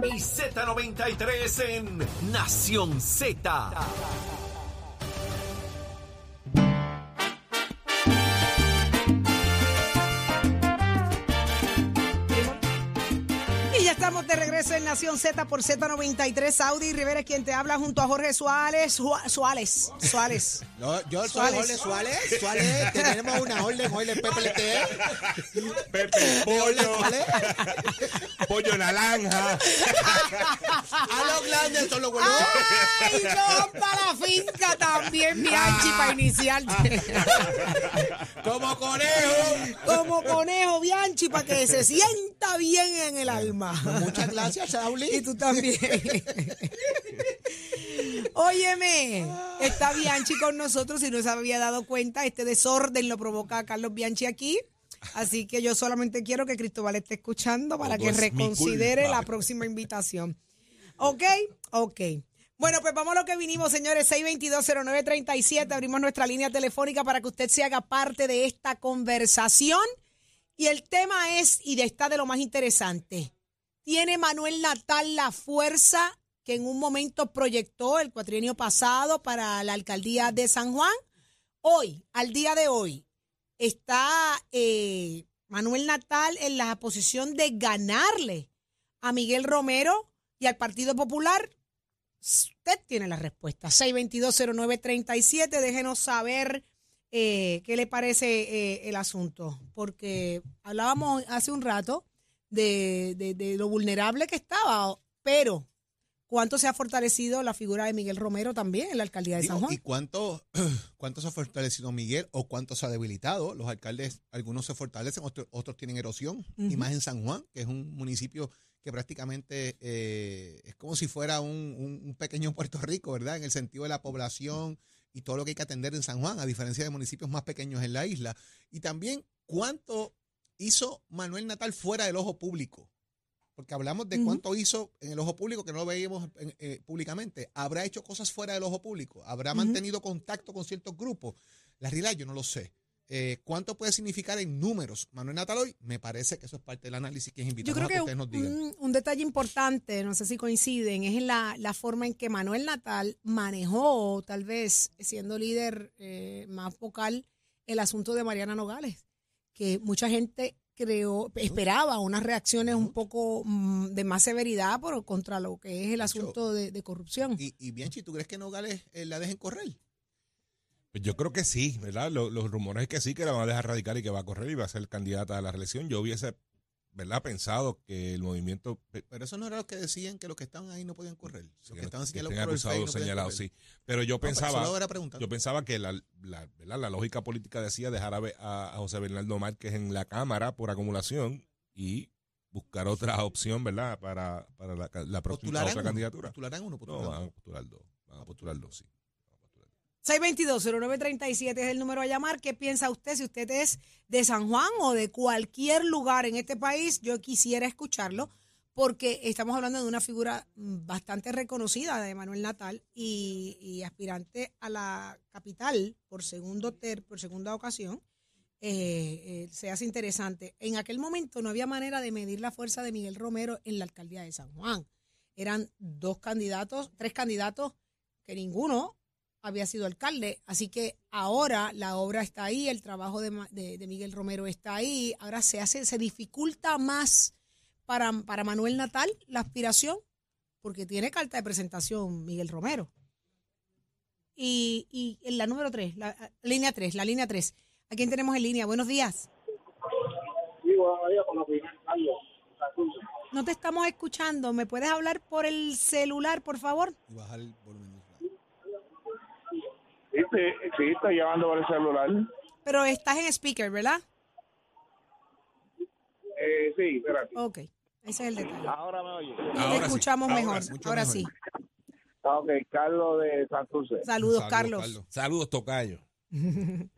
y Z93 en Nación Z. estamos de regreso en Nación Z por Z93. Audi Rivera, quien te habla junto a Jorge Suárez. Suárez. Suárez. No, yo soy Suárez. Jorge Suárez. Suárez, tenemos una orden, orden PPLT. Pepe, pollo, pollo naranja. A los grandes son los buenos. ¡Ay, no! Para la finca también, Bianchi, para iniciarte. Como conejo. Como conejo, Bianchi, para que se sienta bien en el alma. Muchas gracias, Y Sauli. tú también. Óyeme, está Bianchi con nosotros y no se había dado cuenta. Este desorden lo provoca Carlos Bianchi aquí. Así que yo solamente quiero que Cristóbal esté escuchando para Todo que es mi reconsidere la próxima invitación. ¿Ok? Ok. Bueno, pues vamos a lo que vinimos, señores. 6220937. Abrimos nuestra línea telefónica para que usted se haga parte de esta conversación. Y el tema es, y de está de lo más interesante, ¿tiene Manuel Natal la fuerza que en un momento proyectó el cuatrienio pasado para la alcaldía de San Juan? Hoy, al día de hoy, está eh, Manuel Natal en la posición de ganarle a Miguel Romero y al Partido Popular. Usted tiene la respuesta. 6220937. Déjenos saber eh, qué le parece eh, el asunto. Porque hablábamos hace un rato de, de- de lo vulnerable que estaba, pero cuánto se ha fortalecido la figura de Miguel Romero también en la alcaldía de San Juan. ¿Y cuánto, cuánto se ha fortalecido Miguel o cuánto se ha debilitado? Los alcaldes, algunos se fortalecen, otros, otros tienen erosión. Y más en San Juan, que es un municipio que prácticamente eh, es como si fuera un, un- un pequeño Puerto Rico, ¿verdad? En el sentido de la población y todo lo que hay que atender en San Juan, a diferencia de municipios más pequeños en la isla. Y también cuánto hizo Manuel Natal fuera del ojo público. Porque hablamos de cuánto hizo en el ojo público, que no lo veíamos eh, públicamente. ¿Habrá hecho cosas fuera del ojo público? ¿Habrá mantenido contacto con ciertos grupos? La realidad yo no lo sé. Eh, ¿Cuánto puede significar en números Manuel Natal hoy? Me parece que eso es parte del análisis que invitamos creo a que que ustedes nos digan. un, un detalle importante, no sé si coinciden, es en la, la forma en que Manuel Natal manejó, tal vez siendo líder eh, más vocal, el asunto de Mariana Nogales, que mucha gente creó, esperaba unas reacciones un poco mm, de más severidad por, contra lo que es el asunto de, de corrupción. Y, y Bianchi, ¿tú crees que Nogales eh, la dejen correr? Pues yo creo que sí, ¿verdad? Lo- Los, rumores es que sí, que la van a dejar radical y que va a correr y va a ser candidata a la reelección. Yo hubiese, ¿verdad? Pensado que el movimiento... Pero eso no era lo que decían que los que estaban ahí no podían correr. Los que que estaban señalados acusados, no podían señalados, sí. Pero yo No, pensaba... Yo pensaba que la, la, ¿verdad? la lógica política decía dejar a, a- José Bernardo Márquez en la Cámara por acumulación y buscar otra opción, ¿verdad? Para, para la, la próxima ¿Postularán otra uno? candidatura. ¿Postularán uno? No, ¿Postularán van a postular dos. Van a postular dos, sí. 622-0937 es el número a llamar. ¿Qué piensa usted si usted es de San Juan o de cualquier lugar en este país? Yo quisiera escucharlo porque estamos hablando de una figura mm, bastante reconocida de Manuel Natal y, aspirante a la capital por segundo ter, por segunda ocasión. Eh, eh, se hace interesante. En aquel momento no había manera de medir la fuerza de Miguel Romero en la alcaldía de San Juan. Eran dos candidatos, tres candidatos que ninguno había sido alcalde. Así que ahora la obra está ahí, el trabajo de, Ma- de- de Miguel Romero está ahí. Ahora se hace, se dificulta más para, para Manuel Natal la aspiración, porque tiene carta de presentación Miguel Romero. Y, y en la número 3, la línea 3, la línea 3. ¿A quién tenemos en línea? Buenos días. No te estamos escuchando. ¿Me puedes hablar por el celular, por favor? Y bajar el volumen. Sí, sí, sí, estoy llamando por el celular. Pero estás en speaker, ¿verdad? Eh, sí, espérate. Ok, ese es el detalle. Ahora me oye. te Ahora sí, escuchamos ahora mejor. sí, mucho ahora mejor. sí. Ah, Ok, Carlos de Santurce. Saludos, Carlos. Saludos, Tocayo.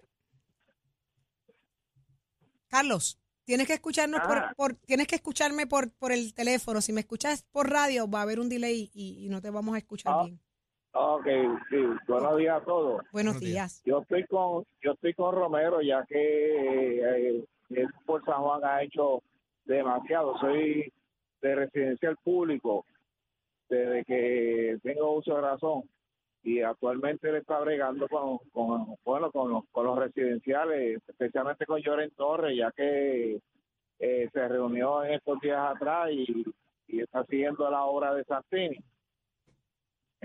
Carlos, tienes que escucharnos por, Ah. por- tienes que escucharme por, por el teléfono. Si me escuchas por radio, va a haber un delay y, y no te vamos a escuchar Ah. bien. Ok, sí, buenos días a todos. Buenos días. Yo estoy con yo estoy con Romero ya que eh, él por San Juan ha hecho demasiado. Soy de residencial público desde que tengo uso de razón y actualmente él está bregando con, con bueno con los, con los residenciales, especialmente con Lloren Torres, ya que eh, se reunió en estos días atrás y, y está siguiendo la obra de Santini.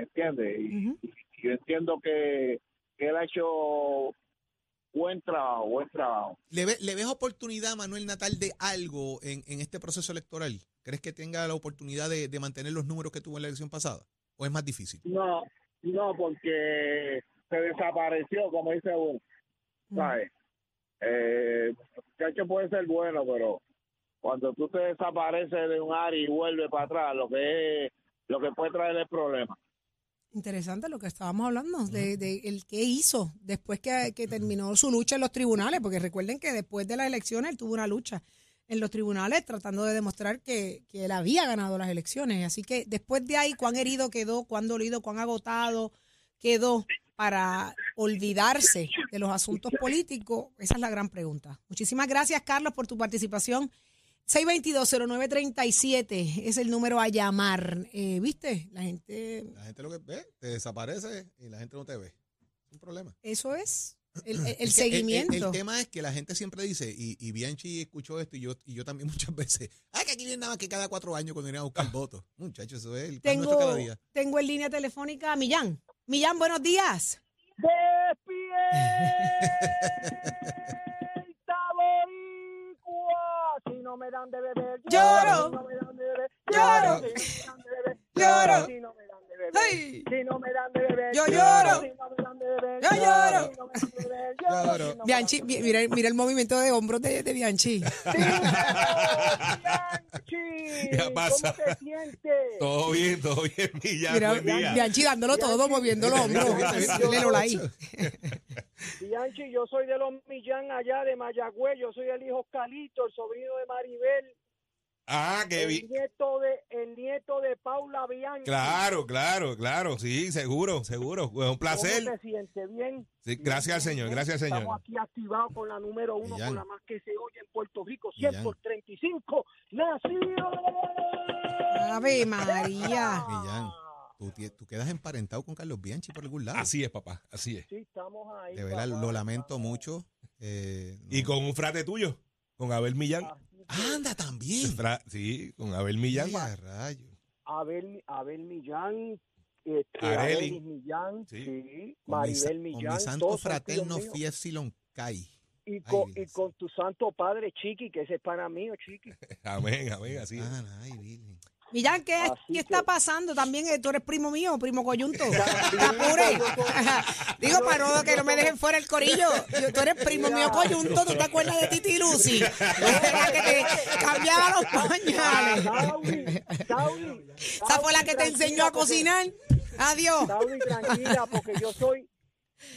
¿Entiendes? Y, yo entiendo que, que él ha hecho buen trabajo, buen trabajo. ¿Le, ve- ¿Le ves oportunidad, Manuel Natal, de algo en, en este proceso electoral? ¿Crees que tenga la oportunidad de, de mantener los números que tuvo en la elección pasada? ¿O es más difícil? No, no, porque se desapareció, como dice uno. ¿Sabes? Eh, muchacho puede ser bueno, pero cuando tú te desapareces de un área y vuelves para atrás, lo que es, lo que puede traer es problema. Interesante lo que estábamos hablando, de, de el qué hizo después que, que terminó su lucha en los tribunales, porque recuerden que después de las elecciones él tuvo una lucha en los tribunales tratando de demostrar que, que él había ganado las elecciones. Así que después de ahí, cuán herido quedó, cuán dolido, cuán agotado quedó para olvidarse de los asuntos políticos, esa es la gran pregunta. Muchísimas gracias, Carlos, por tu participación. 622-0937 es el número a llamar. Eh, ¿Viste? La gente La gente lo que ve, te desaparece y la gente no te ve. Es un problema. Eso es el, el- el Es que seguimiento. El, tema es que la gente siempre dice, y, y Bianchi escuchó esto y yo, y yo también muchas veces, ah, que aquí viene nada más que cada cuatro años cuando vienen a buscar votos. Muchachos, eso es el pan tengo, cada día. tengo en línea telefónica a Millán. Millán, buenos días. ¡Despierta, dan de beber, Lloro. Lloro. Lloro. Bianchi, mira, mira el movimiento de hombros de, de Bianchi. Bianchi, ¿Qué pasa? ¿Cómo te sientes? Todo bien, todo bien, Millán. Mira, buen día. Bianchi dándolo todo, moviendo los hombros. Dile Lola ahí. Bianchi, yo soy de los Millán allá de Mayagüez, yo soy el hijo Calito, el sobrino de Maribel, Ah, qué el bien. nieto de el nieto de Paula Bianchi. Claro, claro, claro. Sí, seguro, seguro. Pues un placer. ¿Cómo te sientes? ¿Bien? Sí, gracias al Señor, gracias al Señor. Estamos aquí activados con la número uno, Millán. con la más que se oye en Puerto Rico, 100 Millán. por 35, nacido. Ave María. Millán, tú, tú quedas emparentado con Carlos Bianchi por algún lado. Así es, papá, así es. Sí, estamos ahí. De verdad, papá. lo lamento mucho. eh, no. Y con un frate tuyo, con Abel Millán. Anda también. Fra- sí, con Abel Millán. Ya, rayo. Abel, Abel Millán, este, Areli. Arelis Millán, Sí. sí, Con mi, sa- Maribel con mi Millán, santo fraterno. Fiepsilon Kai. y con, y con tu santo padre Chiqui, que ese es para mí, Chiqui. Amén, amén, así es. Ah, ay, Virgen. Millán, ¿qué, Así qué que- está pasando? También eh, tú eres primo mío, primo coyunto. Apure. Digo, para no que no me dejen fuera el corillo. Yo- tú eres primo mío coyunto, ¿tú te acuerdas de Titi Lucy? La que te cambiaba los pañales. Esa fue la que te enseñó a cocinar. Adiós. Tranquila, porque yo soy,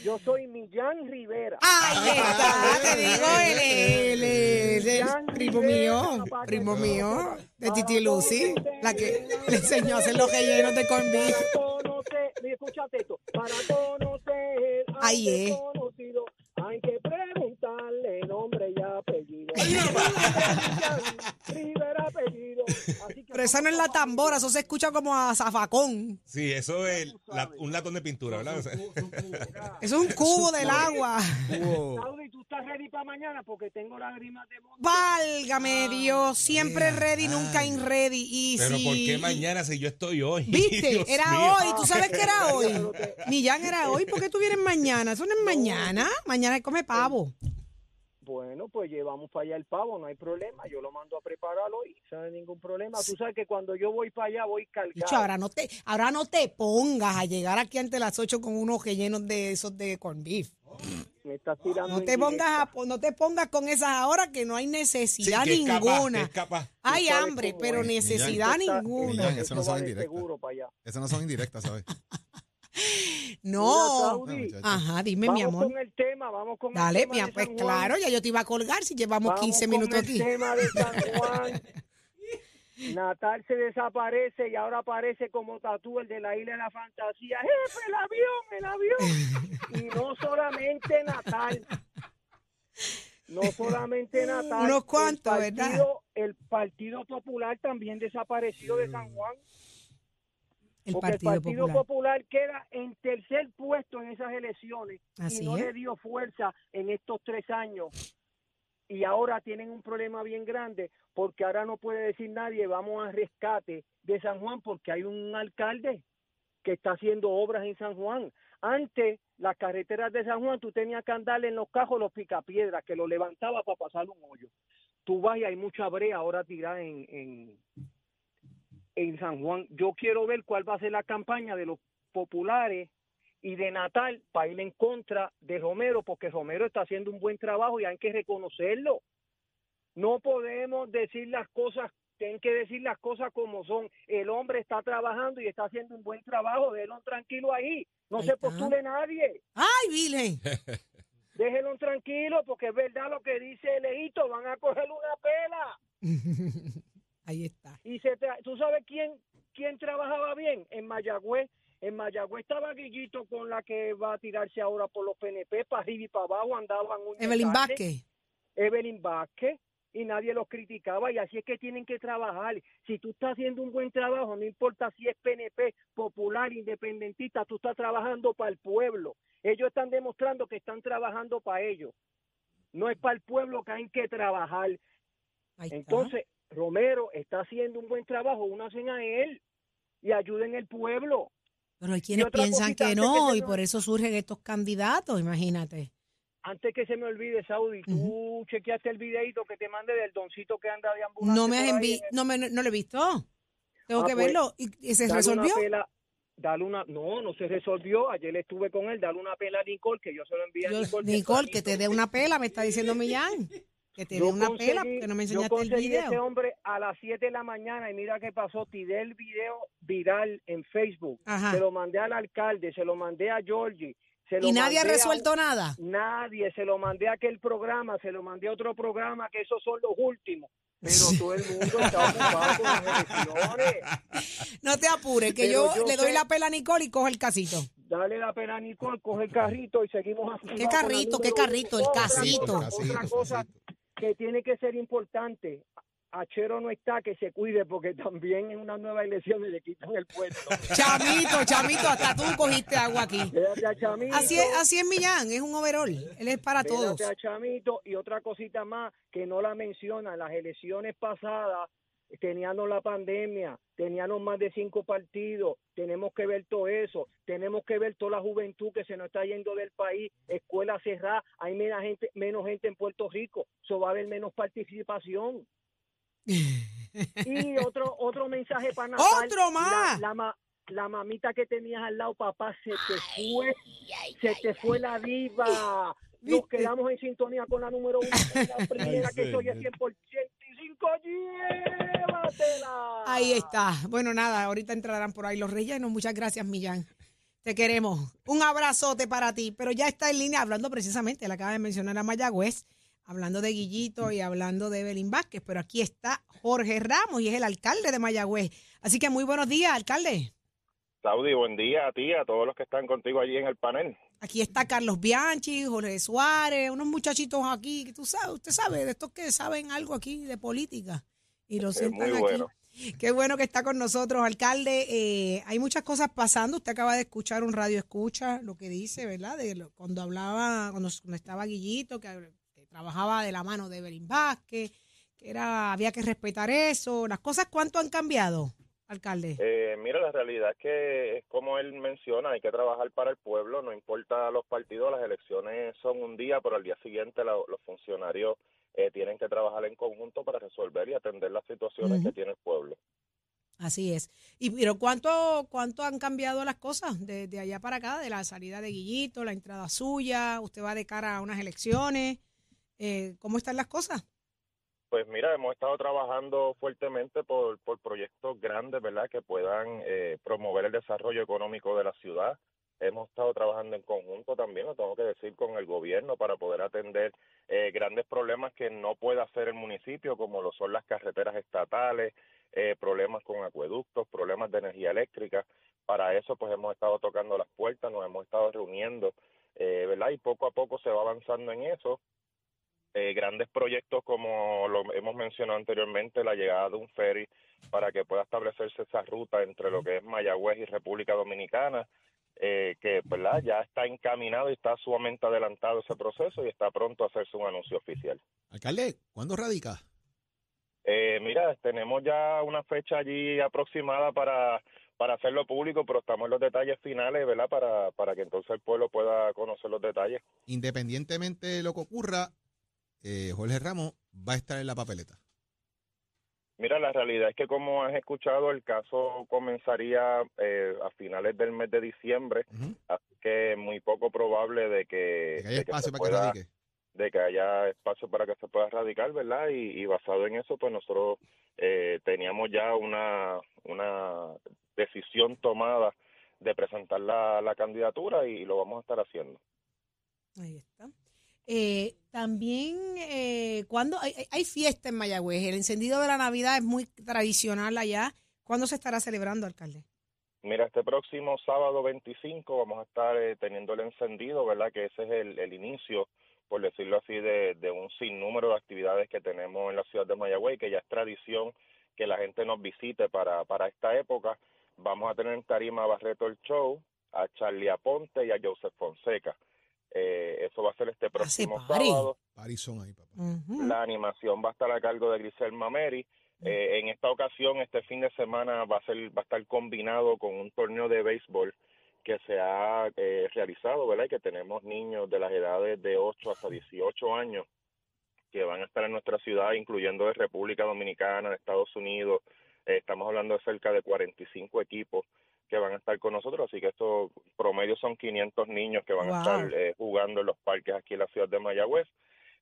yo soy Millán Rivera. Ahí está, te digo, el, el, el- el Millán primo mío, primo mío, de Titi Lucy, la que le enseñó a hacer los rellenos de corn beef. Para conocer, mira, escúchate esto, para conocer Ahí es. hay que preguntarle nombre Pero esa no es la tambora, eso se escucha como a zafacón. Sí, eso es la- un latón de pintura, ¿verdad? Eso es un cubo del agua. Saudi, ¿tú estás ready para mañana? Porque tengo lágrimas de monte. Válgame Dios, siempre ready, nunca in ready. Y Pero si- ¿por qué mañana si yo estoy hoy? ¿Viste? Dios Era mío. hoy. ¿Tú sabes que era hoy? Millán era hoy. ¿Por qué tú vienes mañana? Eso no es mañana. Mañana come pavo. Bueno, pues llevamos para allá el pavo, no hay problema. Yo lo mando a preparar hoy, no hay ningún problema. Tú sabes que cuando yo voy para allá voy cargado. Dicho, ahora no te, ahora no te pongas a llegar aquí ante las 8 con unos rellenos de esos de corn beef. Me estás tirando No te pongas a, no te pongas con esas ahora que no hay Sí, necesidad que es capaz, que ninguna. es capaz. hay hambre, pero es. necesidad ninguna. Millán, eso no esto son va de indirectas. seguro para allá. Esas no son indirectas, ¿sabes? No. Mira. Ajá, dime, vamos mi amor. con el tema, vamos con Dale, el tema pues San Juan. claro, ya yo te iba a colgar si llevamos Vamos 15 con minutos el aquí. tema de San Juan. Natal se desaparece y ahora aparece como tatú el de la isla de la fantasía. Jefe, el avión, el avión. Y no solamente Natal. No solamente Natal. Unos cuantos, el ¿verdad? partido, el Partido Popular también desapareció de San Juan. El porque Partido, el Partido Popular. Popular. queda en tercer puesto en esas elecciones Así y no es. le dio fuerza en estos tres años. Y ahora tienen un problema bien grande porque ahora no puede decir nadie vamos a rescate de San Juan porque hay un alcalde que está haciendo obras en San Juan. Antes, las carreteras de San Juan, tú tenías que andarle en los cajos los picapiedras, que lo levantaba para pasar un hoyo. Tú vas y hay mucha brea ahora tirada en, en, en San Juan. Yo quiero ver cuál va a ser la campaña de los populares y de Natal para ir en contra de Romero, porque Romero está haciendo un buen trabajo y hay que reconocerlo. No podemos decir las cosas, tienen que decir las cosas como son. El hombre está trabajando y está haciendo un buen trabajo, déjelo tranquilo ahí. No Ahí se postule nadie. ¡Ay, Virgen! Déjenlo tranquilo porque es verdad lo que dice Leito, van a coger una pela. Ahí está. Y se tra- ¿Tú sabes quién, quién trabajaba bien? En Mayagüez. En Mayagüez estaba Guillito con la que va a tirarse ahora por los PNP, para arriba y para abajo andaban un Evelyn. Vázquez. Evelyn Vázquez y nadie los criticaba y así es que tienen que trabajar. Si tú estás haciendo un buen trabajo, no importa si es PNP, popular, independentista, tú estás trabajando para el pueblo. Ellos están demostrando que están trabajando para ellos. No es para el pueblo que hay que trabajar. Entonces, Romero está haciendo un buen trabajo, únanse a él y ayuden el pueblo. Pero hay quienes piensan que que no y por eso surgen estos candidatos, imagínate. Antes que se me olvide, Saudi, tú chequeaste el videito que te mandé del doncito que anda de No me has enviado envi no, me, no lo he visto. Tengo Ah, que pues, verlo. ¿Y, y se resolvió? Dale una, no, no se resolvió. Ayer estuve con él, dale una pela a Nicole, que yo se lo envié a Nicole. Nicole, que te dé una pela, me está diciendo Millán. Que te dé Yo una conseguí- pela porque no me yo enseñaste el conseguí ese video. hombre a las 7 de la mañana y mira qué pasó. Tiré el video viral en Facebook. Ajá. Se lo mandé al alcalde, se lo mandé a Georgie. Se lo Y nadie ha a- resuelto nada. Nadie, se lo mandé a aquel programa, se lo mandé a otro programa, que esos son los últimos. Pero todo el mundo está ocupado con las elecciones. No te apures, que yo, yo le doy sé- la pela a Nicole y cojo el casito. Dale la pena a Nicole, coge el carrito y seguimos así. ¿Qué carrito? ¿Qué carrito? El casito. Otra cosa que tiene que ser importante. Achero no está, que se cuide porque también en una nueva elección le quitan el puesto. Chamito, chamito, hasta tú cogiste agua aquí. Chamito. Así es, así es Millán, es un overall. Él es para todos. Chamito y otra cosita más que no la mencionan. Las elecciones pasadas teníamos la pandemia, teníamos más de cinco partidos, tenemos que ver todo eso, tenemos que ver toda la juventud que se nos está yendo del país, escuelas cerradas, hay menos gente, menos gente en Puerto Rico, eso va a haber menos participación. Y otro otro mensaje para Natal. ¡Otro más! La, la, ma- la mamita que tenías al lado, papá, se te fue, se te fue la diva. Nos quedamos en sintonía con la número uno, la primera que soy señor. 100 por 105, llévatela. Ahí está. Bueno, nada, ahorita entrarán por ahí los rellenos. Muchas gracias, Millán. Te queremos. Un abrazote para ti. Pero ya está en línea hablando precisamente, le acaba de mencionar a Mayagüez, hablando de Guillito y hablando de Evelyn Vázquez. Pero aquí está Jorge Ramos y es el alcalde de Mayagüez. Así que muy buenos días, alcalde. Saudi, buen día a ti, a todos los que están contigo allí en el panel. Aquí está Carlos Bianchi, Jorge Suárez, unos muchachitos aquí, que tú sabes, usted sabe, de estos que saben algo aquí de política. Y lo sientan muy aquí. Qué bueno que está con nosotros, alcalde. Eh, hay muchas cosas pasando. Usted acaba de escuchar un radio escucha lo que dice, ¿verdad? De lo- cuando hablaba, cuando, cuando estaba Guillito, que, que trabajaba de la mano de Evelyn Vázquez, que era, había que respetar eso. Las cosas, ¿cuánto han cambiado, alcalde? Eh, mira, la realidad es que es como él menciona, hay que trabajar para el pueblo, no importa los partidos, las elecciones son un día, pero al día siguiente la- los funcionarios eh, tienen que trabajar en conjunto para resolver y atender las situaciones que tiene el pueblo. Así es. Y pero cuánto cuánto han cambiado las cosas de, de allá para acá, de la salida de Guillito, la entrada suya, usted va de cara a unas elecciones. Eh, ¿Cómo están las cosas? Pues mira, hemos estado trabajando fuertemente por, por proyectos grandes, ¿verdad?, que puedan eh, promover el desarrollo económico de la ciudad. Hemos estado trabajando en conjunto también, lo tengo que decir, con el gobierno para poder atender eh, grandes problemas que no puede hacer el municipio, como lo son las carreteras estatales, eh, problemas con acueductos, problemas de energía eléctrica. Para eso, pues hemos estado tocando las puertas, nos hemos estado reuniendo, eh, ¿verdad? Y poco a poco se va avanzando en eso eh, grandes proyectos como lo hemos mencionado anteriormente, la llegada de un ferry para que pueda establecerse esa ruta entre lo que es Mayagüez y República Dominicana, eh, que ¿verdad? ya está encaminado y está sumamente adelantado ese proceso y está pronto a hacerse un anuncio oficial. Alcalde, ¿cuándo radica? Eh, mira, tenemos ya una fecha allí aproximada para, para hacerlo público, pero estamos en los detalles finales, ¿verdad? Para, para que entonces el pueblo pueda conocer los detalles. Independientemente de lo que ocurra, eh, Jorge Ramos va a estar en la papeleta. Mira, la realidad es que como has escuchado, el caso comenzaría eh, a finales del mes de diciembre, Ujú. así que es muy poco probable de que, Que haya de que espacio se para que radique. de que haya espacio para que se pueda radicar, ¿verdad? Y, y basado en eso, pues nosotros eh, teníamos ya una, una decisión tomada de presentar la, la candidatura y, lo vamos a estar haciendo. Ahí está. Eh, también, eh, cuando hay, hay- fiesta en Mayagüez, el encendido de la Navidad es muy tradicional allá. ¿Cuándo se estará celebrando, alcalde? Mira, este próximo sábado 25 vamos a estar eh, teniendo el encendido, ¿verdad? Que ese es el, el inicio, por decirlo así, de, de un sinnúmero de actividades que tenemos en la ciudad de Mayagüey, que ya es tradición que la gente nos visite para, para esta época. Vamos a tener en tarima Barreto el Show, a Charlie Aponte y a Joseph Fonseca. Eh, eso va a ser este próximo party. sábado. Parison ahí, papá. La animación va a estar a cargo de Grisel Mameri. Eh, en esta ocasión, este fin de semana va a ser va a estar combinado con un torneo de béisbol que se ha eh, realizado, ¿verdad? Y que tenemos niños de las edades de 8 hasta 18 años que van a estar en nuestra ciudad, incluyendo de República Dominicana, de Estados Unidos. Eh, estamos hablando de cerca de 45 equipos que van a estar con nosotros, así que esto promedio son 500 niños que van Wow. a estar eh, jugando en los parques aquí en la ciudad de Mayagüez.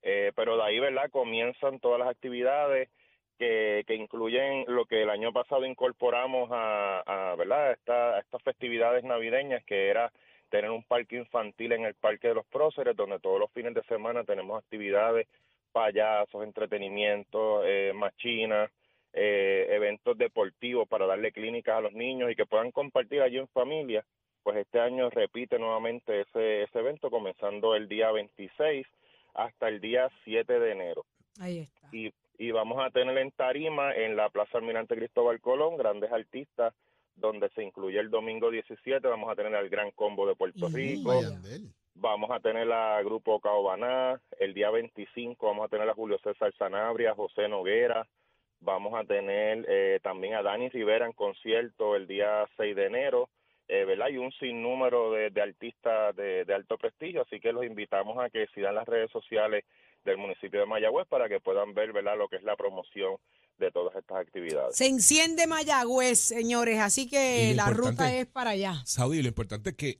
Eh, pero de ahí, ¿verdad? Comienzan todas las actividades que, que incluyen lo que el año pasado incorporamos a, a ¿verdad? Esta, a estas festividades navideñas, que era tener un parque infantil en el Parque de los Próceres, donde todos los fines de semana tenemos actividades, payasos, entretenimiento, eh, machinas, eh, eventos deportivos para darle clínicas a los niños y que puedan compartir allí en familia. Pues este año repite nuevamente ese, ese evento, comenzando el día 26 hasta el día 7 de enero. Ahí está. Y, y vamos a tener en Tarima, en la Plaza Almirante Cristóbal Colón, grandes artistas, donde se incluye el domingo 17, vamos a tener al Gran Combo de Puerto Y- Rico, Vaya. Vamos a tener a Grupo Caobaná, el día 25 vamos a tener a Julio César Sanabria, José Noguera, vamos a tener eh, también a Dani Rivera en concierto el día 6 de enero, eh, ¿verdad? Y un sinnúmero de, de artistas de, de alto prestigio, así que los invitamos a que sigan las redes sociales del municipio de Mayagüez para que puedan ver, ¿verdad?, lo que es la promoción de todas estas actividades. Se enciende Mayagüez, señores, así que la ruta es para allá. Saudi, lo importante es que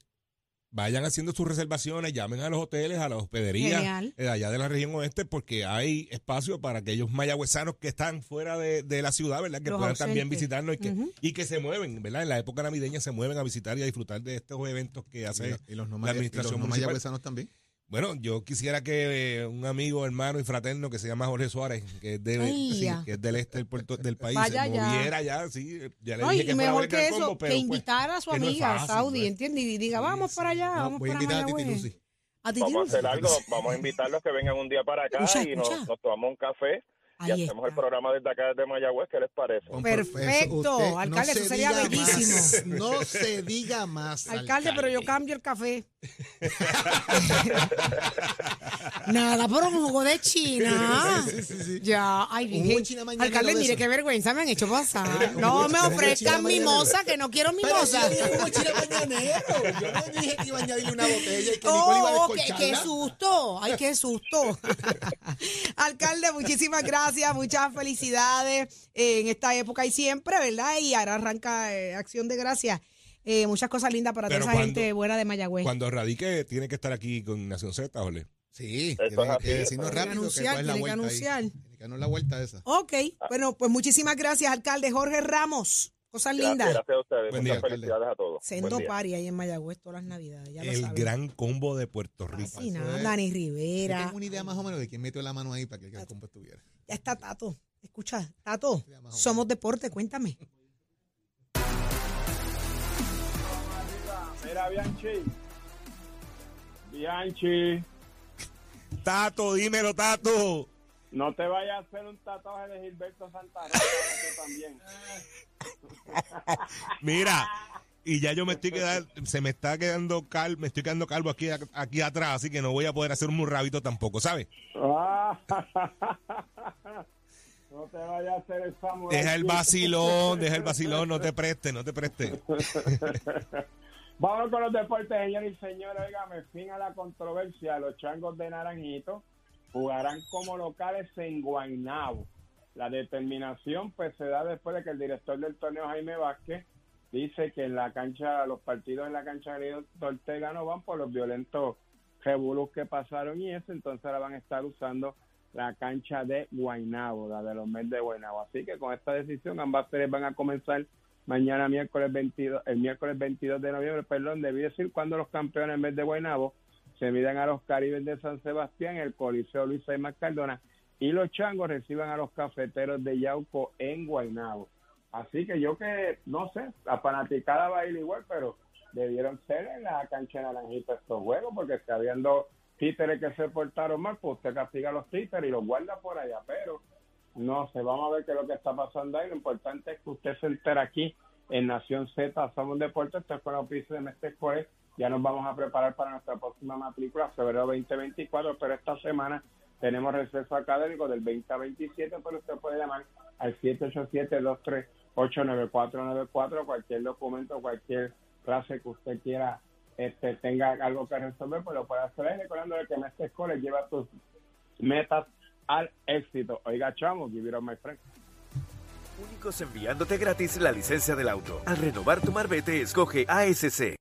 vayan haciendo sus reservaciones, llamen a los hoteles, a las hospederías Genial. eh, allá de la región oeste, porque hay espacio para aquellos mayagüezanos que están fuera de, de la ciudad, ¿verdad? Que Los puedan también visitarnos y que, y que se mueven, ¿verdad? En la época navideña se mueven a visitar y a disfrutar de estos eventos que Y, hace y los no la maya- y administración los no municipal. mayagüezanos también. Bueno, yo quisiera que eh, un amigo, hermano y fraterno que se llama Jorge Suárez, que es, de- Ay, sí, que es del este del, puerto- del país, Vaya se ya. moviera ya, sí. Ya le No, dije que mejor que eso, Combo, pero, que pues, invitar a su que no es amiga fácil, Saudi, pues. ¿entiendes? Y diga, vamos sí. para allá, No, vamos voy a para invitar a Titi. Lucy. A Titi Vamos a hacer algo, vamos a invitarlos que vengan un día para acá Escucha, y nos, escucha. nos tomamos un café y Ahí hacemos el programa desde acá, desde Mayagüez, ¿qué les parece? Con- Perfecto, usted alcalde, se eso sería bellísimo. más, no se diga más. Alcalde, pero yo cambio el café. Nada, por un jugo de China. Sí, sí, sí. Ya, ay, dije, alcalde, de mire qué vergüenza me han hecho pasar. No me ofrezcan mimosa, que no quiero Pero mimosa. si yo dije como chile mañanero. Yo no dije que iba a añadirle una botella y que Nicole iba a Oh, qué, susto, ay, qué susto. Alcalde, muchísimas gracias, muchas felicidades en esta época y siempre, ¿verdad? Y ahora arranca eh, Acción de Gracias. Eh, muchas cosas lindas para Pero toda esa cuando- gente buena de Mayagüez. Cuando radique, tiene que estar aquí con Nación Z, Jorge. Sí, Eso tiene así. que decirnos anunciar, que cuál es la tiene que vuelta ahí. anunciar. Tiene que darnos la vuelta esa. Ok, bueno, pues muchísimas gracias, alcalde Jorge Ramos. Cosas Gracias, lindas. gracias a ustedes. Buen Muchas día, felicidades a todos. Sendo día. Party ahí en Mayagüez todas las navidades, ya lo El saben. gran combo de Puerto Rico. Así nada, Dani Yo Rivera. tengo una idea más o menos de quién metió la mano ahí para que el compa estuviera. Ya está Tato. Escucha, Tato, somos deporte, cuéntame. Mira, Bianchi. Bianchi. Tato, dímelo, Tato. No te vayas a hacer un tatuaje de Gilberto Santa Rosa tú también. Mira, y ya yo me estoy quedando, se me está quedando calvo, me estoy quedando calvo aquí, aquí atrás, así que no voy a poder hacer un rabito tampoco, ¿sabes? Ah. No te vayas a hacer el. Deja el vacilón, deja el vacilón, no te preste, no te preste. Vamos con los deportes, señores y señores. Óigame, fin a la controversia. Los changos de Naranjito jugarán como locales en Guaynabo. La determinación pues se da después de que el director del torneo, Jaime Vázquez, dice que en la cancha, los partidos en la cancha de Ortega no van por los violentos revolus que pasaron y eso, entonces ahora van a estar usando la cancha de Guaynabo, la de los Mets de Guaynabo. Así que con esta decisión ambas series van a comenzar mañana miércoles 22, el miércoles 22 de noviembre, perdón, debí decir cuando los campeones en vez de Guaynabo se miden a los Caribes de San Sebastián, el Coliseo Luis Aymar Cardona y los Changos reciban a los Cafeteros de Yauco en Guaynabo. Así que yo que, no sé, la fanaticada va a ir igual, pero debieron ser en la cancha Naranjita estos juegos, porque está habiendo títeres que se portaron mal, pues usted castiga a los títeres y los guarda por allá, pero no sé, vamos a ver qué es lo que está pasando ahí. Lo importante es que usted se entera aquí en Nación Z, Somos Deportes, esto es con la oficina de Mestre Ya nos vamos a preparar para nuestra próxima matrícula, febrero 2024, pero esta semana tenemos receso académico del 2027, pero usted puede llamar al 787-238-9494, cualquier documento, cualquier clase que usted quiera este, tenga algo que resolver, pues lo puede hacer. Ahí, recordando que Mestre Escolar lleva tus metas al éxito. Oiga, chamo, give it up, my friend. Únicos enviándote gratis la licencia del auto. Al renovar tu marbete, escoge ASC.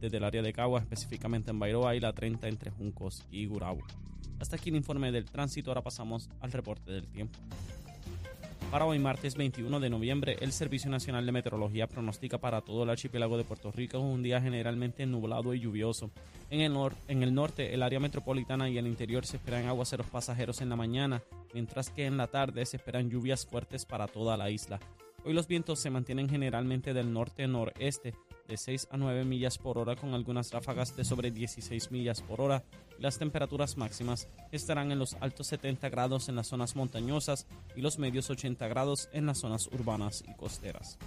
desde el área de Cagua, específicamente en Bairoa, y la 30 entre Juncos y Gurabo. Hasta aquí el informe del tránsito, ahora pasamos al reporte del tiempo. Para hoy, martes 21 de noviembre, el Servicio Nacional de Meteorología pronostica para todo el archipiélago de Puerto Rico un día generalmente nublado y lluvioso. En el, en el norte, el área metropolitana y el interior se esperan aguaceros pasajeros en la mañana, mientras que en la tarde se esperan lluvias fuertes para toda la isla. Hoy los vientos se mantienen generalmente del norte-noreste, de 6 a 9 millas por hora con algunas ráfagas de sobre 16 millas por hora las temperaturas máximas estarán en los altos 70 grados en las zonas montañosas y los medios 80 grados en las zonas urbanas y costeras.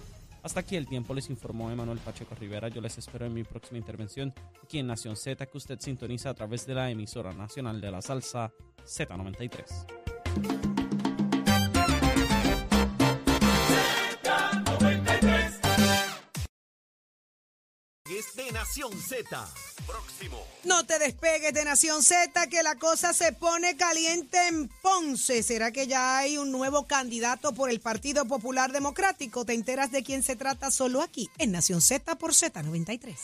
Hasta aquí el tiempo, les informó Emanuel Pacheco Rivera. Yo les espero en mi próxima intervención aquí en Nación Z, que usted sintoniza a través de la emisora nacional de la salsa Z93. Nación Z. Próximo. No te despegues de Nación Z, que la cosa se pone caliente en Ponce. ¿Será que ya hay un nuevo candidato por el Partido Popular Democrático? Te enteras de quién se trata solo aquí, en Nación Z por Z93.